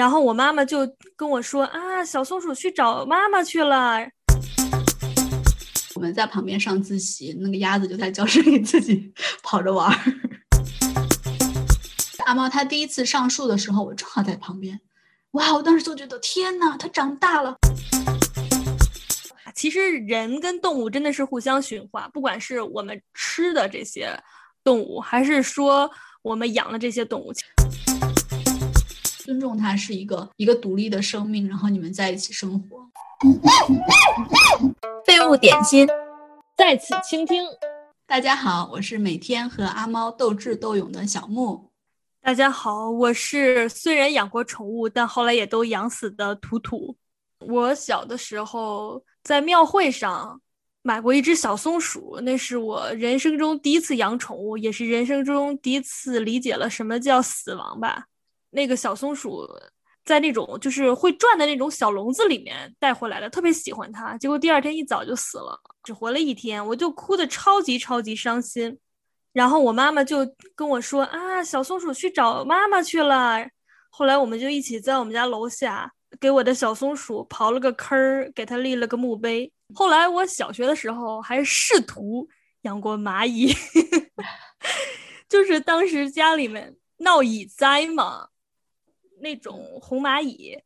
然后我妈妈就跟我说啊，小松鼠去找妈妈去了。我们在旁边上自习，那个鸭子就在教室里自己跑着玩儿。阿猫它第一次上树的时候，我正好在旁边。哇，我当时就觉得天呐，它长大了。其实人跟动物真的是互相驯化，不管是我们吃的这些动物，还是说我们养的这些动物，尊重它是一个一个独立的生命，然后你们在一起生活。废物点心，在此倾听。大家好，我是每天和阿猫斗智斗勇的小木。大家好，我是虽然养过宠物，但后来也都养死的图图。我小的时候在庙会上买过一只小松鼠，那是我人生中第一次养宠物，也是人生中第一次理解了什么叫死亡吧。那个小松鼠在那种就是会转的那种小笼子里面带回来的，特别喜欢它，结果第二天一早就死了，只活了一天，我就哭的超级超级伤心。然后我妈妈就跟我说啊，小松鼠去找妈妈去了。后来我们就一起在我们家楼下。给我的小松鼠刨了个坑儿，给它立了个墓碑。后来我小学的时候还试图养过蚂蚁，就是当时家里面闹蚁灾嘛，那种红蚂蚁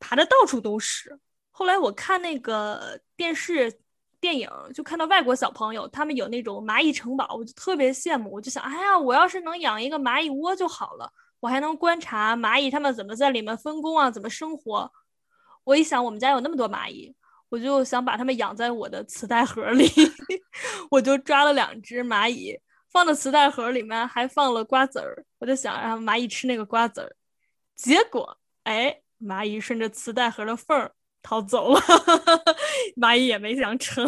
爬的到处都是。后来我看那个电视电影，就看到外国小朋友他们有那种蚂蚁城堡，我就特别羡慕。我就想，哎呀，我要是能养一个蚂蚁窝就好了。我还能观察蚂蚁它们怎么在里面分工啊，怎么生活。我一想，我们家有那么多蚂蚁，我就想把它们养在我的磁带盒里。我就抓了两只蚂蚁，放到磁带盒里面，还放了瓜子儿。我就想让蚂蚁吃那个瓜子儿。结果，哎，蚂蚁顺着磁带盒的缝儿逃走了，蚂蚁也没想成。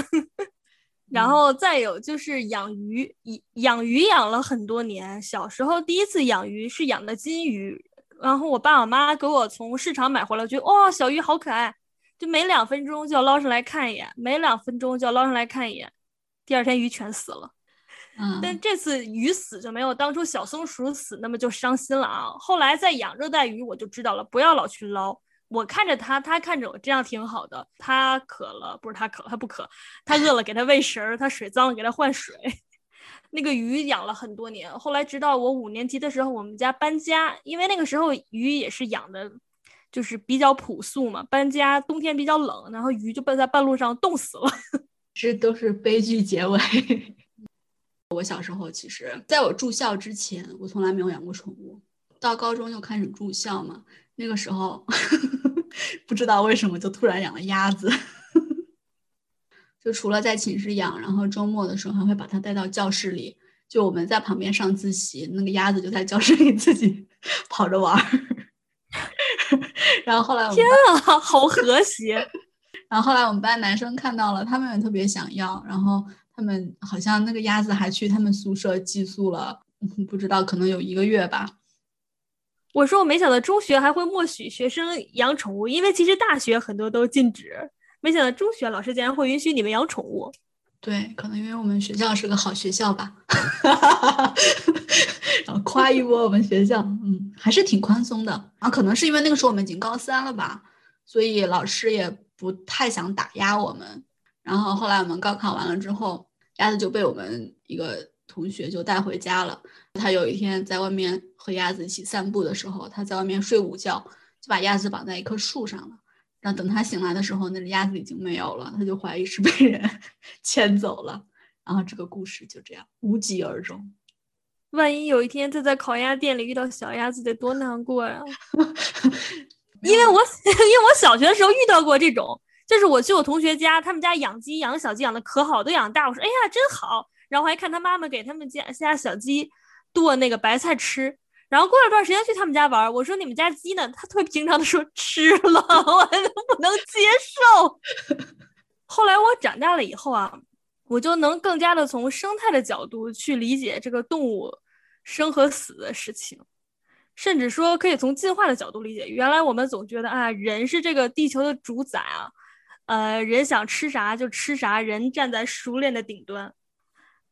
然后再有就是养鱼，养鱼养了很多年。小时候第一次养鱼是养的金鱼，然后我爸我妈给我从市场买回来，觉得哇，小鱼好可爱，就每两分钟就要捞上来看一眼，每两分钟就要捞上来看一眼。第二天鱼全死了，嗯，但这次鱼死就没有当初小松鼠死那么就伤心了啊。后来在养热带鱼，我就知道了，不要老去捞。我看着它，它看着我，这样挺好的。它渴了，不是它渴，它不渴。它饿了，给它喂食儿；它水脏了，给它换水。那个鱼养了很多年，后来直到我五年级的时候，我们家搬家，因为那个时候鱼也是养的，就是比较朴素嘛。搬家，冬天比较冷，然后鱼就被在半路上冻死了。这都是悲剧结尾。我小时候其实在我住校之前，我从来没有养过宠物。到高中就开始住校嘛。那个时候 不知道为什么就突然养了鸭子，就除了在寝室养，然后周末的时候还会把它带到教室里，就我们在旁边上自习，那个鸭子就在教室里自己 跑着玩儿。然后后来天啊，好和谐！然后后来我们班男生看到了，他们也特别想要，然后他们好像那个鸭子还去他们宿舍寄宿了，不知道可能有一个月吧。我说我没想到中学还会默许学生养宠物，因为其实大学很多都禁止。没想到中学老师竟然会允许你们养宠物。对，可能因为我们学校是个好学校吧。然后夸一 波我们学校，嗯，还是挺宽松的啊。可能是因为那个时候我们已经高三了吧，所以老师也不太想打压我们。然后后来我们高考完了之后，鸭子就被我们一个同学就带回家了。他有一天在外面。和鸭子一起散步的时候，他在外面睡午觉，就把鸭子绑在一棵树上了。然后等他醒来的时候，那只鸭子已经没有了，他就怀疑是被人 牵走了。然后这个故事就这样无疾而终。万一有一天他在烤鸭店里遇到小鸭子，得多难过呀！因为我 因为我小学的时候遇到过这种，就是我去我同学家，他们家养鸡养小鸡养的可好，都养大。我说哎呀真好，然后还看他妈妈给他们家家小鸡剁那个白菜吃。然后过了段时间去他们家玩，我说你们家鸡呢？他特别平常的说吃了，我还能不能接受。后来我长大了以后啊，我就能更加的从生态的角度去理解这个动物生和死的事情，甚至说可以从进化的角度理解。原来我们总觉得啊，人是这个地球的主宰啊，呃，人想吃啥就吃啥，人站在食物链的顶端。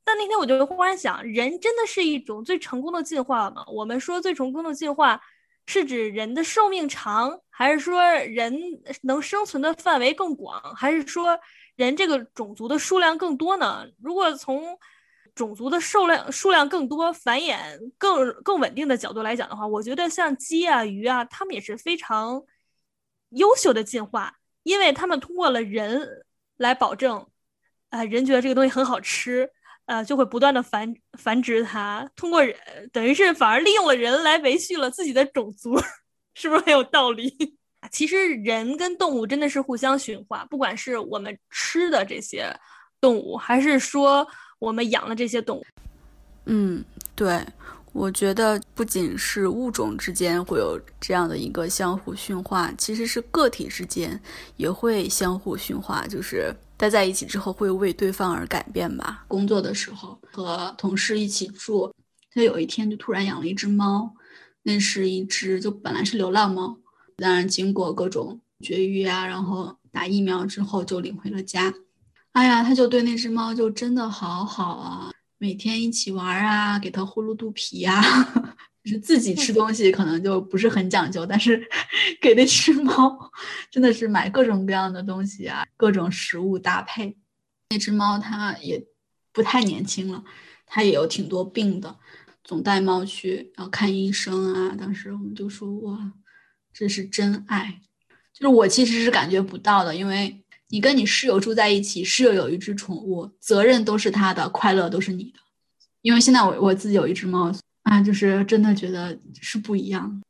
但那天我就忽然想，人真的是一种最成功的进化吗？我们说最成功的进化是指人的寿命长，还是说人能生存的范围更广，还是说人这个种族的数量更多呢？如果从种族的数量数量更多、繁衍更更稳定的角度来讲的话，我觉得像鸡啊、鱼啊，它们也是非常优秀的进化，因为它们通过了人来保证，呃，人觉得这个东西很好吃。呃，就会不断的繁繁殖它，通过人，等于是反而利用了人来维系了自己的种族，是不是很有道理？其实人跟动物真的是互相驯化，不管是我们吃的这些动物，还是说我们养的这些动物。嗯，对，我觉得不仅是物种之间会有这样的一个相互驯化，其实是个体之间也会相互驯化，就是。待在一起之后会为对方而改变吧。工作的时候和同事一起住，他有一天就突然养了一只猫，那是一只就本来是流浪猫，当然经过各种绝育啊，然后打疫苗之后就领回了家。哎呀，他就对那只猫就真的好好啊，每天一起玩啊，给它呼噜肚皮呀。就是自己吃东西可能就不是很讲究，但是 给那只猫真的是买各种各样的东西啊，各种食物搭配。那只猫它也不太年轻了，它也有挺多病的，总带猫去然后看医生啊。当时我们就说哇，这是真爱。就是我其实是感觉不到的，因为你跟你室友住在一起，室友有一只宠物，责任都是他的，快乐都是你的。因为现在我我自己有一只猫。啊，就是真的觉得是不一样，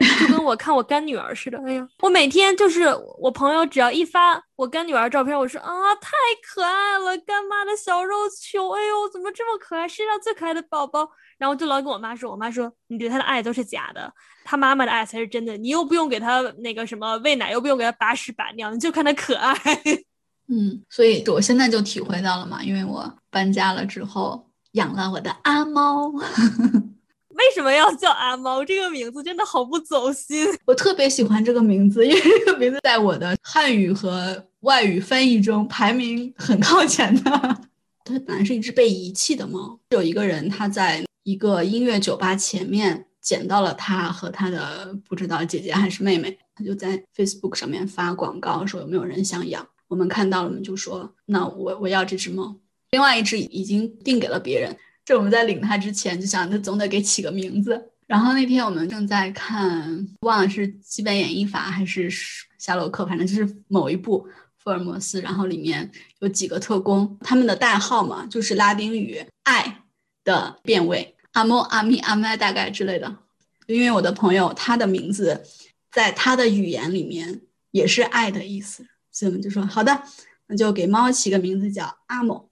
就跟我看我干女儿似的。哎呀，我每天就是我朋友只要一发我干女儿照片，我说啊，太可爱了，干妈的小肉球，哎呦，怎么这么可爱，世界上最可爱的宝宝。然后就老跟我妈说，我妈说你对他的爱都是假的，他妈妈的爱才是真的。你又不用给他那个什么喂奶，又不用给他把屎把尿，你就看他可爱。嗯，所以我现在就体会到了嘛，因为我搬家了之后。养了我的阿猫，为什么要叫阿猫？这个名字真的好不走心。我特别喜欢这个名字，因为这个名字在我的汉语和外语翻译中排名很靠前的。它本来是一只被遗弃的猫，有一个人他在一个音乐酒吧前面捡到了它和他的不知道姐姐还是妹妹，他就在 Facebook 上面发广告说有没有人想养。我们看到了，我们就说那我我要这只猫。另外一只已经定给了别人，这我们在领它之前就想，那总得给起个名字。然后那天我们正在看，忘了是《基本演绎法》还是《夏洛克》，反正就是某一部福尔摩斯。然后里面有几个特工，他们的代号嘛，就是拉丁语“爱”的变位，阿莫、阿米、阿麦大概之类的。因为我的朋友他的名字在他的语言里面也是“爱”的意思，所以我们就说好的，那就给猫起个名字叫阿某。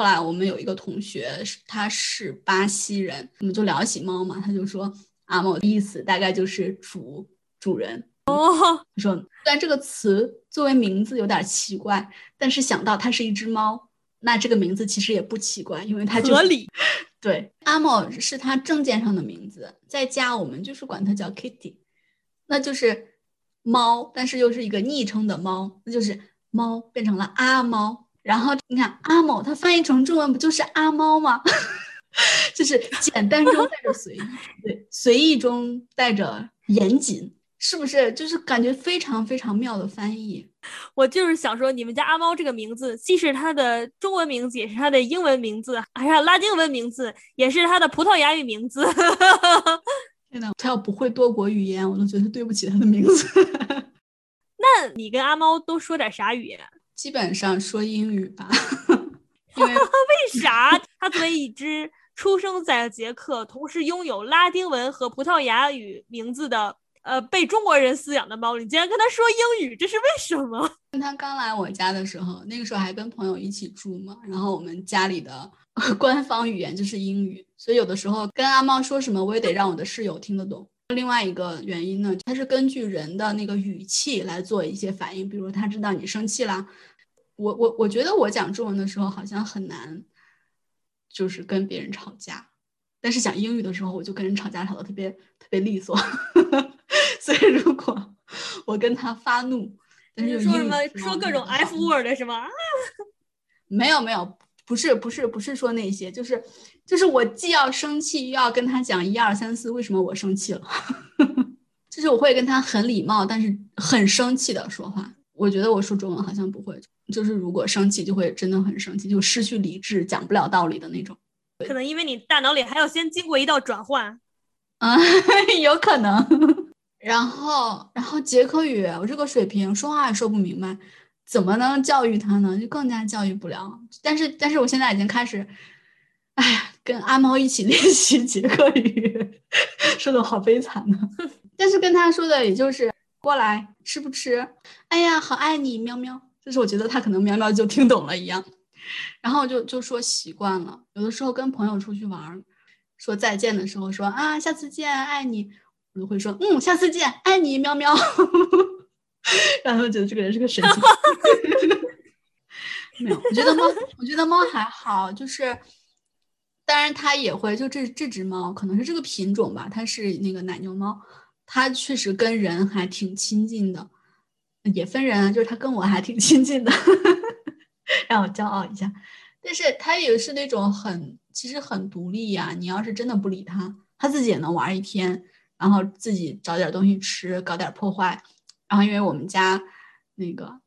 后来我们有一个同学，他是巴西人，我们就聊起猫嘛，他就说阿莫的意思大概就是主主人哦。他说，虽然这个词作为名字有点奇怪，但是想到它是一只猫，那这个名字其实也不奇怪，因为它合理。对，阿莫是他证件上的名字，在家我们就是管它叫 Kitty，那就是猫，但是又是一个昵称的猫，那就是猫变成了阿猫。然后你看阿某，它翻译成中文不就是阿猫吗？就是简单中带着随意，对，随意中带着严谨，是不是？就是感觉非常非常妙的翻译。我就是想说，你们家阿猫这个名字，既是它的中文名字，也是它的英文名字，还是拉丁文名字，也是它的葡萄牙语名字。天呐，他要不会多国语言，我都觉得对不起他的名字。那你跟阿猫都说点啥语言？基本上说英语吧 为啥？他作为一只出生在捷克，同时拥有拉丁文和葡萄牙语名字的，呃，被中国人饲养的猫，你竟然跟它说英语，这是为什么？他刚来我家的时候，那个时候还跟朋友一起住嘛，然后我们家里的官方语言就是英语，所以有的时候跟阿猫说什么，我也得让我的室友听得懂。另外一个原因呢，它是根据人的那个语气来做一些反应，比如他知道你生气啦。我我我觉得我讲中文的时候好像很难，就是跟别人吵架，但是讲英语的时候我就跟人吵架吵得特别特别利索，所以如果我跟他发怒，但是说什么说各种 F word 是吗？没有没有，不是不是不是说那些，就是就是我既要生气又要跟他讲一二三四为什么我生气了。就是我会跟他很礼貌，但是很生气的说话。我觉得我说中文好像不会，就是如果生气就会真的很生气，就失去理智，讲不了道理的那种。可能因为你大脑里还要先经过一道转换。啊，有可能。然后，然后捷克语，我这个水平说话也说不明白，怎么能教育他呢？就更加教育不了。但是，但是我现在已经开始，哎呀，跟阿猫一起练习捷克语，说的好悲惨呢。但是跟他说的也就是过来吃不吃？哎呀，好爱你，喵喵。就是我觉得他可能喵喵就听懂了一样。然后就就说习惯了，有的时候跟朋友出去玩，说再见的时候说啊，下次见，爱你。我就会说，嗯，下次见，爱你，喵喵。然后觉得这个人是个神经。没有，我觉得猫，我觉得猫还好，就是，当然它也会，就这这只猫可能是这个品种吧，它是那个奶牛猫，它确实跟人还挺亲近的，也分人，就是他跟我还挺亲近的，让我骄傲一下。但是他也是那种很，其实很独立呀。你要是真的不理他，他自己也能玩一天。然后自己找点东西吃，搞点破坏。然后因为我们家那个，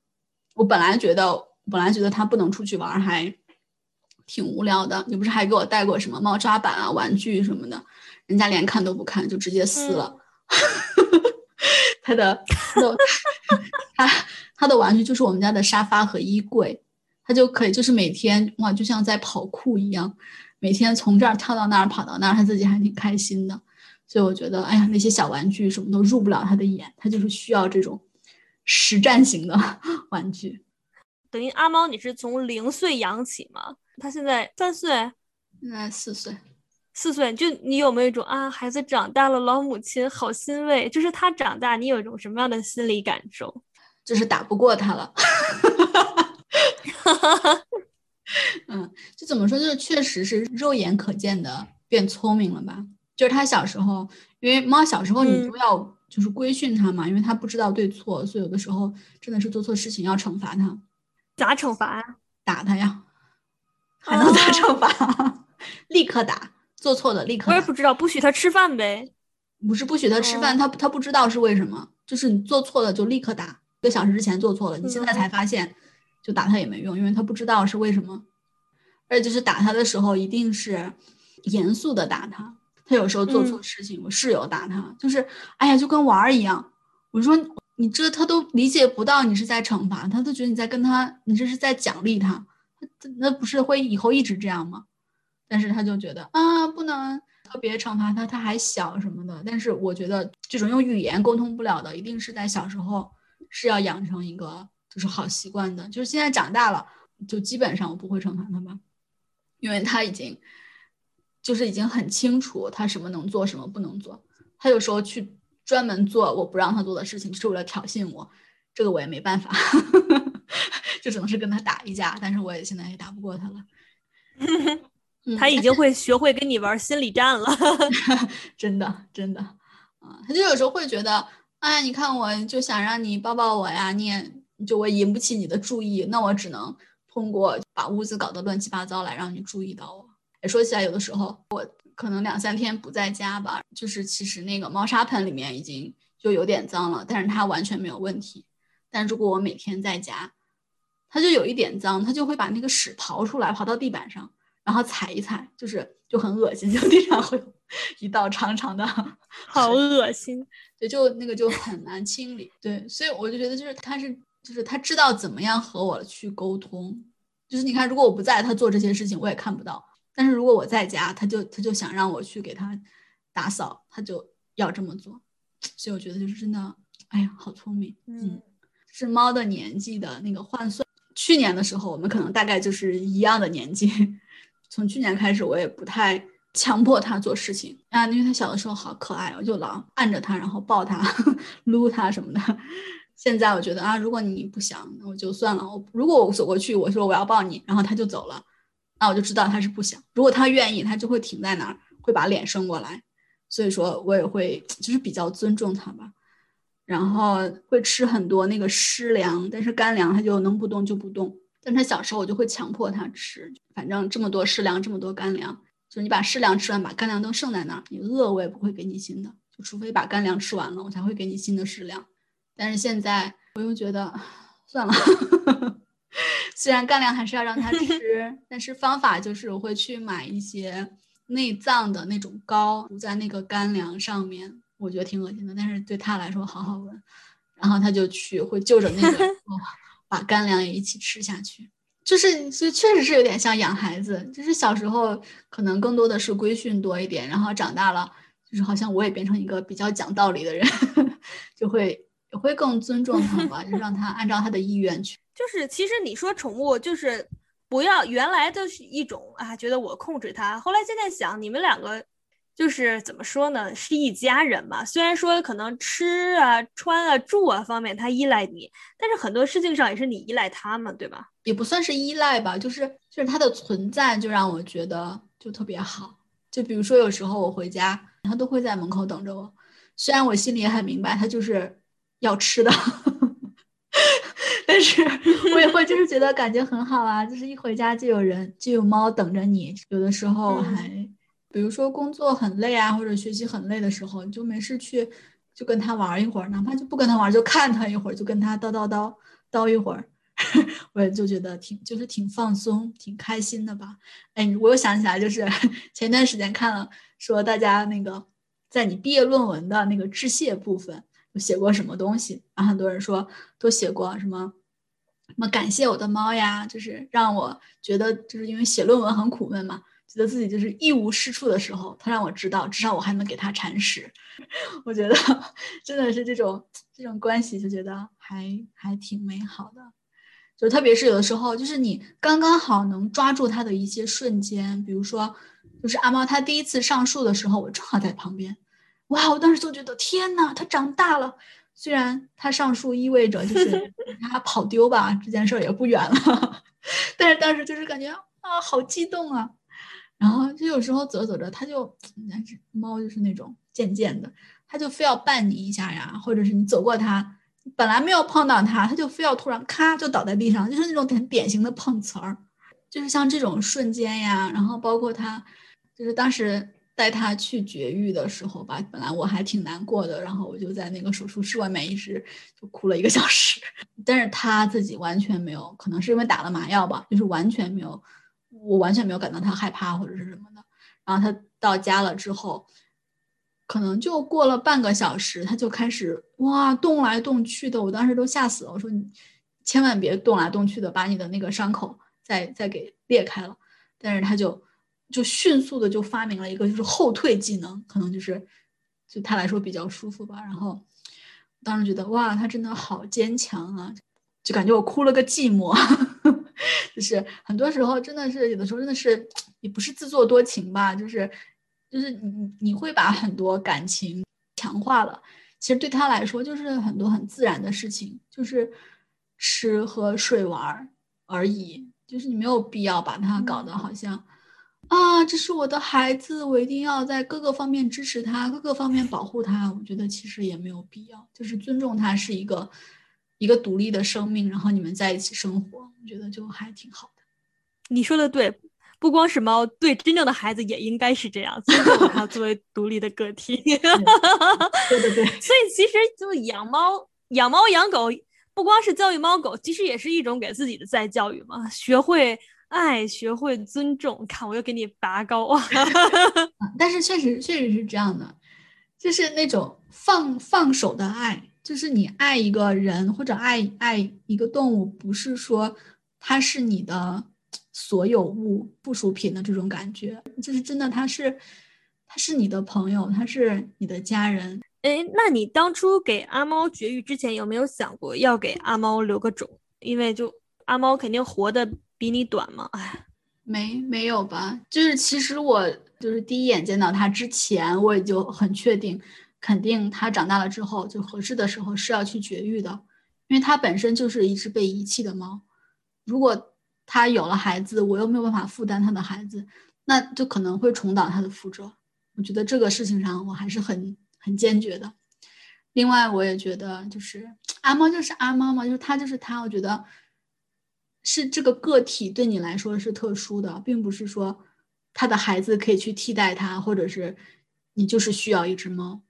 我本来觉得本来觉得他不能出去玩，还挺无聊的。你不是还给我带过什么猫抓板啊、玩具什么的？人家连看都不看，就直接撕了。他的他他的玩具就是我们家的沙发和衣柜，他就可以就是每天哇，就像在跑酷一样，每天从这儿跳到那儿，跑到那儿，他自己还挺开心的。所以我觉得，哎呀，那些小玩具什么都入不了他的眼，他就是需要这种实战型的玩具。等于阿猫，你是从零岁养起吗？他现在三岁，现在四岁，四岁。就你有没有一种啊，孩子长大了，老母亲好欣慰？就是他长大，你有一种什么样的心理感受？就是打不过他了。嗯，就怎么说？就是确实是肉眼可见的变聪明了吧？就是他小时候，因为猫小时候你都要就是规训它嘛，因为它不知道对错，所以有的时候真的是做错事情要惩罚它。咋惩罚呀？打它呀？还能咋惩罚？立刻打，做错了立刻。我也不知道，不许它吃饭呗？不是不许它吃饭，它它不知道是为什么，就是你做错了就立刻打。一个小时之前做错了，你现在才发现，就打他也没用，因为他不知道是为什么。而且就是打他的时候，一定是严肃的打他。他有时候做错事情，我室友打他，就是，哎呀，就跟玩儿一样。我说你这他都理解不到你是在惩罚他，都觉得你在跟他，你这是在奖励他，那不是会以后一直这样吗？但是他就觉得啊，不能特别惩罚他，他还小什么的。但是我觉得这种用语言沟通不了的，一定是在小时候是要养成一个就是好习惯的。就是现在长大了，就基本上我不会惩罚他吧，因为他已经。就是已经很清楚他什么能做，什么不能做。他有时候去专门做我不让他做的事情，就是为了挑衅我。这个我也没办法，就只能是跟他打一架。但是我也现在也打不过他了。他已经会学会跟你玩心理战了。真的，真的啊！他就有时候会觉得，哎，你看我就想让你抱抱我呀，你也就我引不起你的注意，那我只能通过把屋子搞得乱七八糟来让你注意到我。说起来，有的时候我可能两三天不在家吧，就是其实那个猫砂盆里面已经就有点脏了，但是它完全没有问题。但如果我每天在家，它就有一点脏，它就会把那个屎刨出来，刨到地板上，然后踩一踩，就是就很恶心，就地上会一道长长的，好恶心。对，就那个就很难清理。对，所以我就觉得就是它是就是它知道怎么样和我去沟通，就是你看，如果我不在，它做这些事情我也看不到。但是如果我在家，他就他就想让我去给他打扫，他就要这么做，所以我觉得就是真的，哎呀，好聪明，嗯，是猫的年纪的那个换算。去年的时候，我们可能大概就是一样的年纪。从去年开始，我也不太强迫他做事情啊，因为他小的时候好可爱，我就老按着他，然后抱他、撸他什么的。现在我觉得啊，如果你不想，那我就算了。我如果我走过去，我说我要抱你，然后他就走了。那我就知道他是不想。如果他愿意，他就会停在那儿，会把脸伸过来。所以说我也会就是比较尊重他吧。然后会吃很多那个湿粮，但是干粮他就能不动就不动。但他小时候我就会强迫他吃，反正这么多湿粮，这么多干粮，就是你把湿粮吃完，把干粮都剩在那儿，你饿我也不会给你新的，就除非把干粮吃完了，我才会给你新的湿粮。但是现在我又觉得算了，虽然干粮还是要让他吃，但是方法就是我会去买一些内脏的那种膏涂在那个干粮上面，我觉得挺恶心的，但是对他来说好好闻。然后他就去会就着那个 把干粮也一起吃下去，就是所以确实是有点像养孩子，就是小时候可能更多的是规训多一点，然后长大了就是好像我也变成一个比较讲道理的人，就会也会更尊重他吧，就让他按照他的意愿去。就是其实你说宠物就是不要原来就是一种啊，觉得我控制它，后来现在想你们两个。就是怎么说呢，是一家人嘛。虽然说可能吃啊、穿啊、住啊方面他依赖你，但是很多事情上也是你依赖他嘛，对吧？也不算是依赖吧，就是就是他的存在就让我觉得就特别好。就比如说有时候我回家，他都会在门口等着我。虽然我心里也很明白他就是要吃的，但是 我也会就是觉得感觉很好啊，就是一回家就有人就有猫等着你，有的时候还。比如说工作很累啊，或者学习很累的时候，你就没事去，就跟他玩一会儿，哪怕就不跟他玩，就看他一会儿，就跟他叨叨叨叨一会儿，我也就觉得挺就是挺放松、挺开心的吧。哎，我又想起来，就是 前段时间看了，说大家那个在你毕业论文的那个致谢部分，写过什么东西？然后很多人说都写过什么什么感谢我的猫呀，就是让我觉得就是因为写论文很苦闷嘛。觉得自己就是一无是处的时候，他让我知道，至少我还能给他铲屎。我觉得 真的是这种这种关系，就觉得还还挺美好的。就特别是有的时候，就是你刚刚好能抓住他的一些瞬间，比如说，就是阿猫它第一次上树的时候，我正好在旁边，哇！我当时就觉得天呐，它长大了。虽然它上树意味着就是 它跑丢吧，这件事儿也不远了，但是当时就是感觉啊，好激动啊。然后就有时候走着走着，它就，但是猫就是那种渐渐的，它就非要绊你一下呀，或者是你走过它，本来没有碰到它，它就非要突然咔就倒在地上，就是那种很典型的碰瓷儿，就是像这种瞬间呀。然后包括它，就是当时带它去绝育的时候吧，本来我还挺难过的，然后我就在那个手术室外面一直就哭了一个小时，但是它自己完全没有，可能是因为打了麻药吧，就是完全没有。我完全没有感到他害怕或者是什么的，然后他到家了之后，可能就过了半个小时，他就开始哇动来动去的，我当时都吓死了。我说你千万别动来动去的，把你的那个伤口再再给裂开了。但是他就就迅速的就发明了一个就是后退技能，可能就是就他来说比较舒服吧。然后当时觉得哇，他真的好坚强啊，就感觉我哭了个寂寞。就是很多时候真的是有的时候真的是也不是自作多情吧，就是就是你你会把很多感情强化了。其实对他来说就是很多很自然的事情，就是吃喝睡玩而已。就是你没有必要把他搞得好像啊，这是我的孩子，我一定要在各个方面支持他，各个方面保护他。我觉得其实也没有必要，就是尊重他是一个。一个独立的生命，然后你们在一起生活，我觉得就还挺好的。你说的对，不光是猫，对真正的孩子也应该是这样，他作为独立的个体。对对对。所以其实就养猫、养猫养狗，不光是教育猫狗，其实也是一种给自己的再教育嘛。学会爱，学会尊重。看，我又给你拔高啊！但是确实确实是这样的，就是那种放放手的爱。就是你爱一个人或者爱爱一个动物，不是说它是你的所有物、附属品的这种感觉，就是真的，它是，它是你的朋友，它是你的家人。哎，那你当初给阿猫绝育之前，有没有想过要给阿猫留个种？因为就阿猫肯定活的比你短嘛。哎，没没有吧？就是其实我就是第一眼见到它之前，我也就很确定。肯定它长大了之后就合适的时候是要去绝育的，因为它本身就是一只被遗弃的猫。如果它有了孩子，我又没有办法负担它的孩子，那就可能会重蹈它的覆辙。我觉得这个事情上我还是很很坚决的。另外，我也觉得就是阿猫就是阿猫嘛，就是它就是它。我觉得是这个个体对你来说是特殊的，并不是说它的孩子可以去替代它，或者是你就是需要一只猫。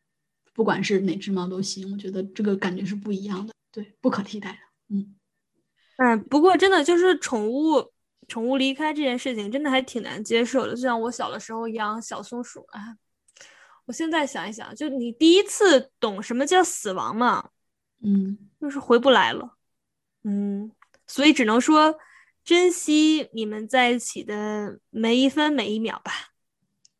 不管是哪只猫都行，我觉得这个感觉是不一样的，对，不可替代的。嗯嗯，不过真的就是宠物，宠物离开这件事情真的还挺难接受的。就像我小的时候养小松鼠啊，我现在想一想，就你第一次懂什么叫死亡嘛，嗯，就是回不来了，嗯，所以只能说珍惜你们在一起的每一分每一秒吧。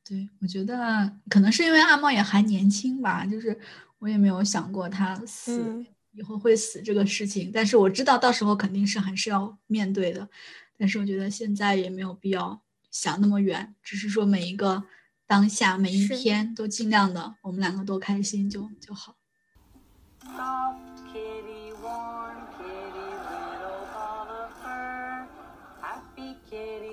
对，我觉得可能是因为阿猫也还年轻吧，就是我也没有想过他死嗯以后会死这个事情，但是我知道到时候肯定是还是要面对的，但是我觉得现在也没有必要想那么远，只是说每一个当下每一天都尽量的我们两个都开心就就好。Kitty, warm kitty, little ball of fur. Happy kitty, sleepy